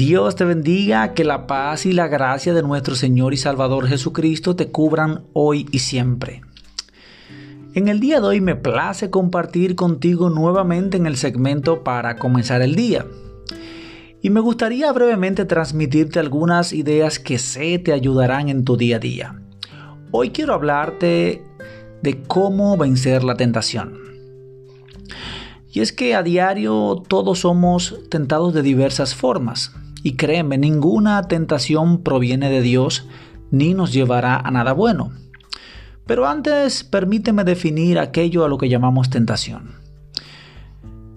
Dios te bendiga, que la paz y la gracia de nuestro Señor y Salvador Jesucristo te cubran hoy y siempre. En el día de hoy me place compartir contigo nuevamente en el segmento para comenzar el día. Y me gustaría brevemente transmitirte algunas ideas que sé te ayudarán en tu día a día. Hoy quiero hablarte de cómo vencer la tentación. Y es que a diario todos somos tentados de diversas formas. Y créeme, ninguna tentación proviene de Dios ni nos llevará a nada bueno. Pero antes permíteme definir aquello a lo que llamamos tentación.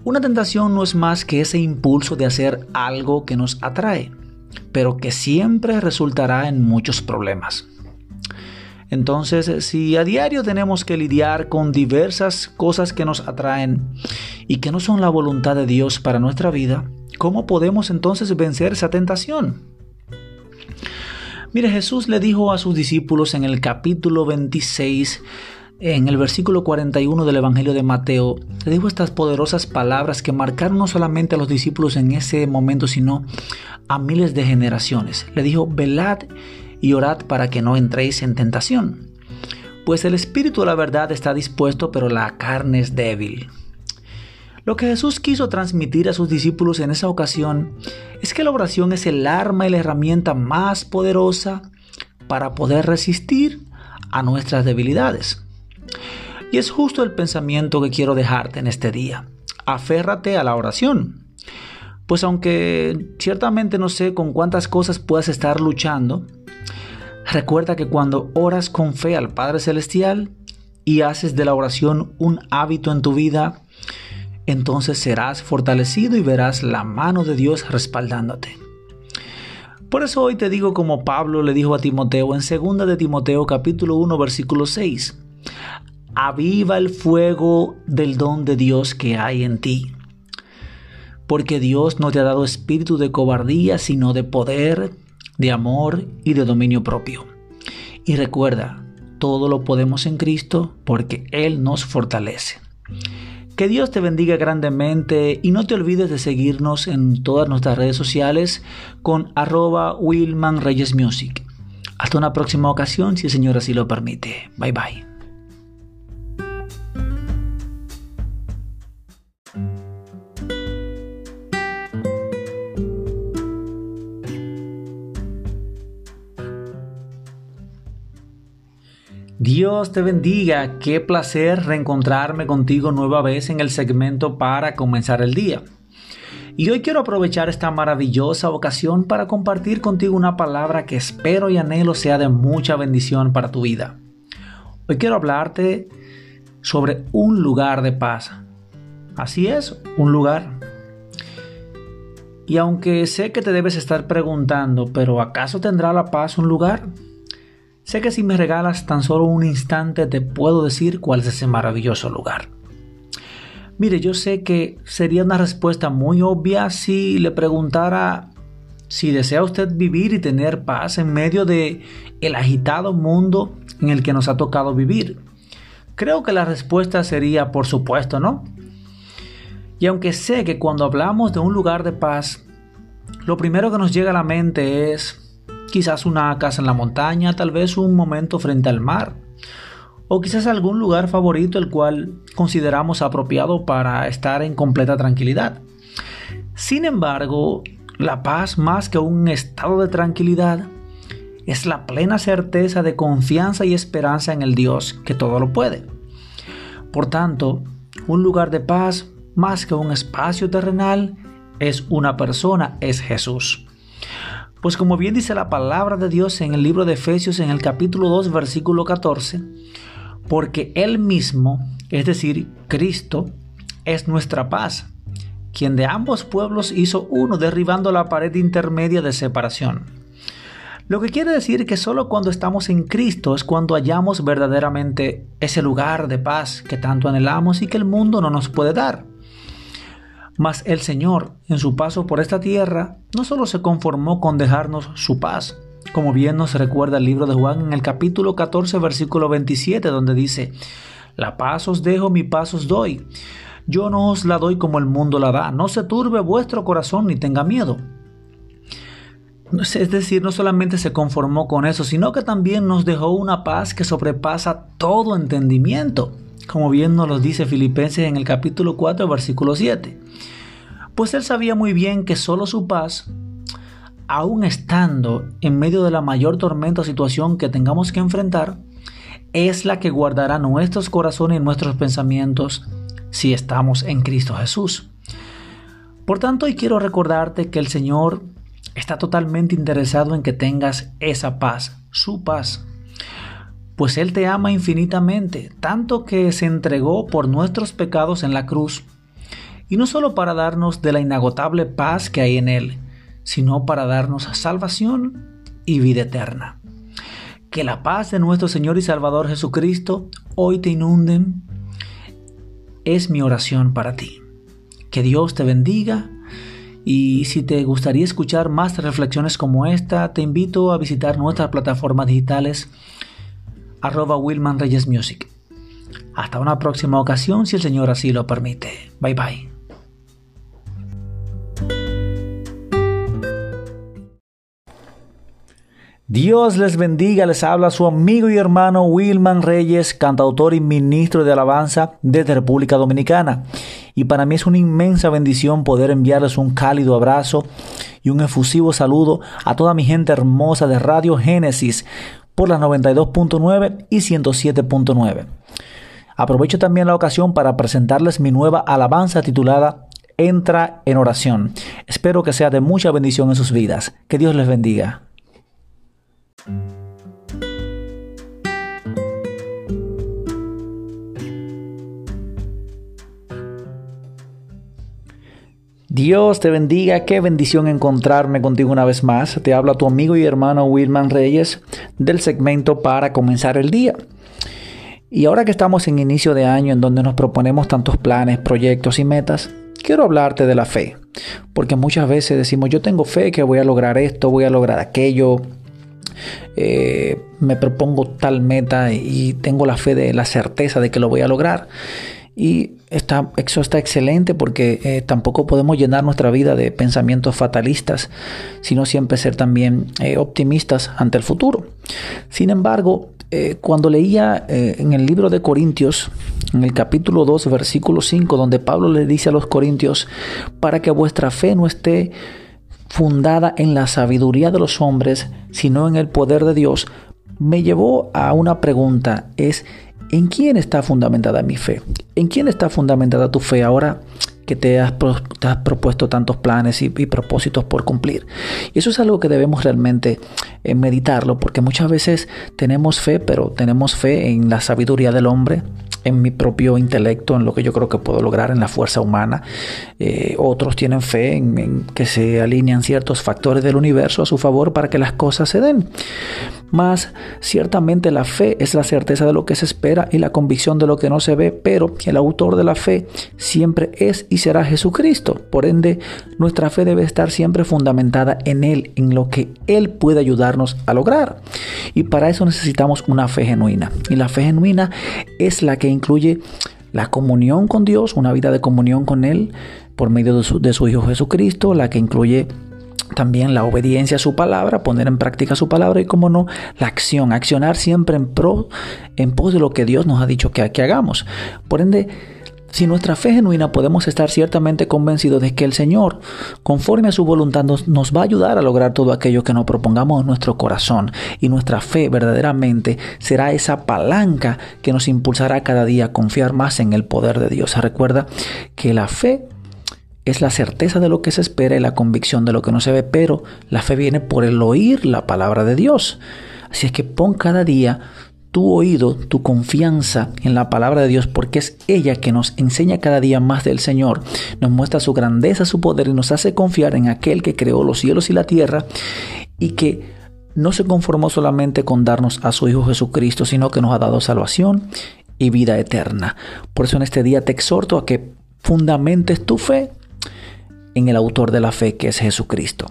Una tentación no es más que ese impulso de hacer algo que nos atrae, pero que siempre resultará en muchos problemas. Entonces, si a diario tenemos que lidiar con diversas cosas que nos atraen y que no son la voluntad de Dios para nuestra vida, ¿Cómo podemos entonces vencer esa tentación? Mire, Jesús le dijo a sus discípulos en el capítulo 26, en el versículo 41 del Evangelio de Mateo, le dijo estas poderosas palabras que marcaron no solamente a los discípulos en ese momento, sino a miles de generaciones. Le dijo, velad y orad para que no entréis en tentación. Pues el espíritu de la verdad está dispuesto, pero la carne es débil. Lo que Jesús quiso transmitir a sus discípulos en esa ocasión es que la oración es el arma y la herramienta más poderosa para poder resistir a nuestras debilidades. Y es justo el pensamiento que quiero dejarte en este día. Aférrate a la oración. Pues aunque ciertamente no sé con cuántas cosas puedas estar luchando, recuerda que cuando oras con fe al Padre Celestial y haces de la oración un hábito en tu vida, entonces serás fortalecido y verás la mano de Dios respaldándote. Por eso hoy te digo como Pablo le dijo a Timoteo en 2 de Timoteo capítulo 1 versículo 6. Aviva el fuego del don de Dios que hay en ti. Porque Dios no te ha dado espíritu de cobardía, sino de poder, de amor y de dominio propio. Y recuerda, todo lo podemos en Cristo porque Él nos fortalece. Que Dios te bendiga grandemente y no te olvides de seguirnos en todas nuestras redes sociales con arroba Reyes Music. Hasta una próxima ocasión si el Señor así lo permite. Bye bye. Dios te bendiga, qué placer reencontrarme contigo nueva vez en el segmento para comenzar el día. Y hoy quiero aprovechar esta maravillosa ocasión para compartir contigo una palabra que espero y anhelo sea de mucha bendición para tu vida. Hoy quiero hablarte sobre un lugar de paz. Así es, un lugar. Y aunque sé que te debes estar preguntando, pero ¿acaso tendrá la paz un lugar? Sé que si me regalas tan solo un instante te puedo decir cuál es ese maravilloso lugar. Mire, yo sé que sería una respuesta muy obvia si le preguntara si desea usted vivir y tener paz en medio de el agitado mundo en el que nos ha tocado vivir. Creo que la respuesta sería por supuesto, ¿no? Y aunque sé que cuando hablamos de un lugar de paz, lo primero que nos llega a la mente es quizás una casa en la montaña, tal vez un momento frente al mar, o quizás algún lugar favorito el cual consideramos apropiado para estar en completa tranquilidad. Sin embargo, la paz más que un estado de tranquilidad es la plena certeza de confianza y esperanza en el Dios que todo lo puede. Por tanto, un lugar de paz más que un espacio terrenal es una persona, es Jesús. Pues como bien dice la palabra de Dios en el libro de Efesios en el capítulo 2 versículo 14, porque Él mismo, es decir, Cristo, es nuestra paz, quien de ambos pueblos hizo uno derribando la pared intermedia de separación. Lo que quiere decir que solo cuando estamos en Cristo es cuando hallamos verdaderamente ese lugar de paz que tanto anhelamos y que el mundo no nos puede dar. Mas el Señor, en su paso por esta tierra, no solo se conformó con dejarnos su paz, como bien nos recuerda el libro de Juan en el capítulo 14, versículo 27, donde dice, La paz os dejo, mi paz os doy. Yo no os la doy como el mundo la da, no se turbe vuestro corazón ni tenga miedo. es decir, no solamente se conformó con eso, sino que también nos dejó una paz que sobrepasa todo entendimiento, como bien nos lo dice Filipenses en el capítulo 4, versículo 7. Pues él sabía muy bien que solo su paz, aun estando en medio de la mayor tormenta o situación que tengamos que enfrentar, es la que guardará nuestros corazones y nuestros pensamientos si estamos en Cristo Jesús. Por tanto, hoy quiero recordarte que el Señor está totalmente interesado en que tengas esa paz, su paz. Pues Él te ama infinitamente, tanto que se entregó por nuestros pecados en la cruz, y no solo para darnos de la inagotable paz que hay en Él, sino para darnos salvación y vida eterna. Que la paz de nuestro Señor y Salvador Jesucristo hoy te inunden es mi oración para ti. Que Dios te bendiga y si te gustaría escuchar más reflexiones como esta, te invito a visitar nuestras plataformas digitales arroba Wilman Reyes Music. Hasta una próxima ocasión si el Señor así lo permite. Bye bye. Dios les bendiga, les habla su amigo y hermano Wilman Reyes, cantautor y ministro de alabanza desde República Dominicana. Y para mí es una inmensa bendición poder enviarles un cálido abrazo y un efusivo saludo a toda mi gente hermosa de Radio Génesis por las 92.9 y 107.9. Aprovecho también la ocasión para presentarles mi nueva alabanza titulada Entra en oración. Espero que sea de mucha bendición en sus vidas. Que Dios les bendiga. Dios te bendiga, qué bendición encontrarme contigo una vez más. Te habla tu amigo y hermano Wilman Reyes del segmento para comenzar el día. Y ahora que estamos en inicio de año en donde nos proponemos tantos planes, proyectos y metas, quiero hablarte de la fe. Porque muchas veces decimos, yo tengo fe que voy a lograr esto, voy a lograr aquello, eh, me propongo tal meta y tengo la fe de la certeza de que lo voy a lograr. Y está, eso está excelente porque eh, tampoco podemos llenar nuestra vida de pensamientos fatalistas, sino siempre ser también eh, optimistas ante el futuro. Sin embargo, eh, cuando leía en el libro de Corintios, en el capítulo 2, versículo 5, donde Pablo le dice a los Corintios, para que vuestra fe no esté fundada en la sabiduría de los hombres, sino en el poder de Dios, me llevó a una pregunta, es ¿En quién está fundamentada mi fe? ¿En quién está fundamentada tu fe ahora que te has, propuesto tantos planes y, propósitos por cumplir? Y eso es algo que debemos realmente eh, meditarlo, porque muchas veces tenemos fe, pero tenemos fe en la sabiduría del hombre, en mi propio intelecto, en lo que yo creo que puedo lograr en la fuerza humana. Eh, otros tienen fe en, que se alinean ciertos factores del universo a su favor para que las cosas se den. Más ciertamente la fe es la certeza de lo que se espera y la convicción de lo que no se ve, pero el autor de la fe siempre es y será Jesucristo. Por ende, nuestra fe debe estar siempre fundamentada en Él, en lo que Él puede ayudarnos a lograr. Y para eso necesitamos una fe genuina. Y la fe genuina es la que incluye la comunión con Dios, una vida de comunión con Él por medio de su, de su Hijo Jesucristo, la que incluye también la obediencia a su palabra, poner en práctica su palabra y, como no, la acción, accionar siempre en pro, en pos de lo que Dios nos ha dicho que, que hagamos. Por ende, si nuestra fe genuina podemos estar ciertamente convencidos de que el Señor, conforme a su voluntad, nos, nos, va a ayudar a lograr todo aquello que nos propongamos en nuestro corazón. Y nuestra fe verdaderamente será esa palanca que nos impulsará cada día a confiar más en el poder de Dios. Recuerda que la fe es la certeza de lo que se espera y la convicción de lo que no se ve, pero la fe viene por el oír la palabra de Dios. Así es que pon cada día tu oído, tu confianza en la palabra de Dios, porque es ella que nos enseña cada día más del Señor, nos muestra su grandeza, su poder y nos hace confiar en aquel que creó los cielos y la tierra y que no se conformó solamente con darnos a su Hijo Jesucristo, sino que nos ha dado salvación y vida eterna. Por eso en este día te exhorto a que fundamentes tu fe en el autor de la fe, que es Jesucristo.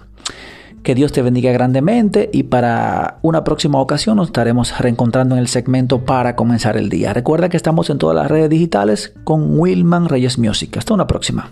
Que Dios te bendiga grandemente y para una próxima ocasión nos estaremos reencontrando en el segmento para comenzar el día. Recuerda que estamos en todas las redes digitales con Wilman Reyes Music. Hasta una próxima.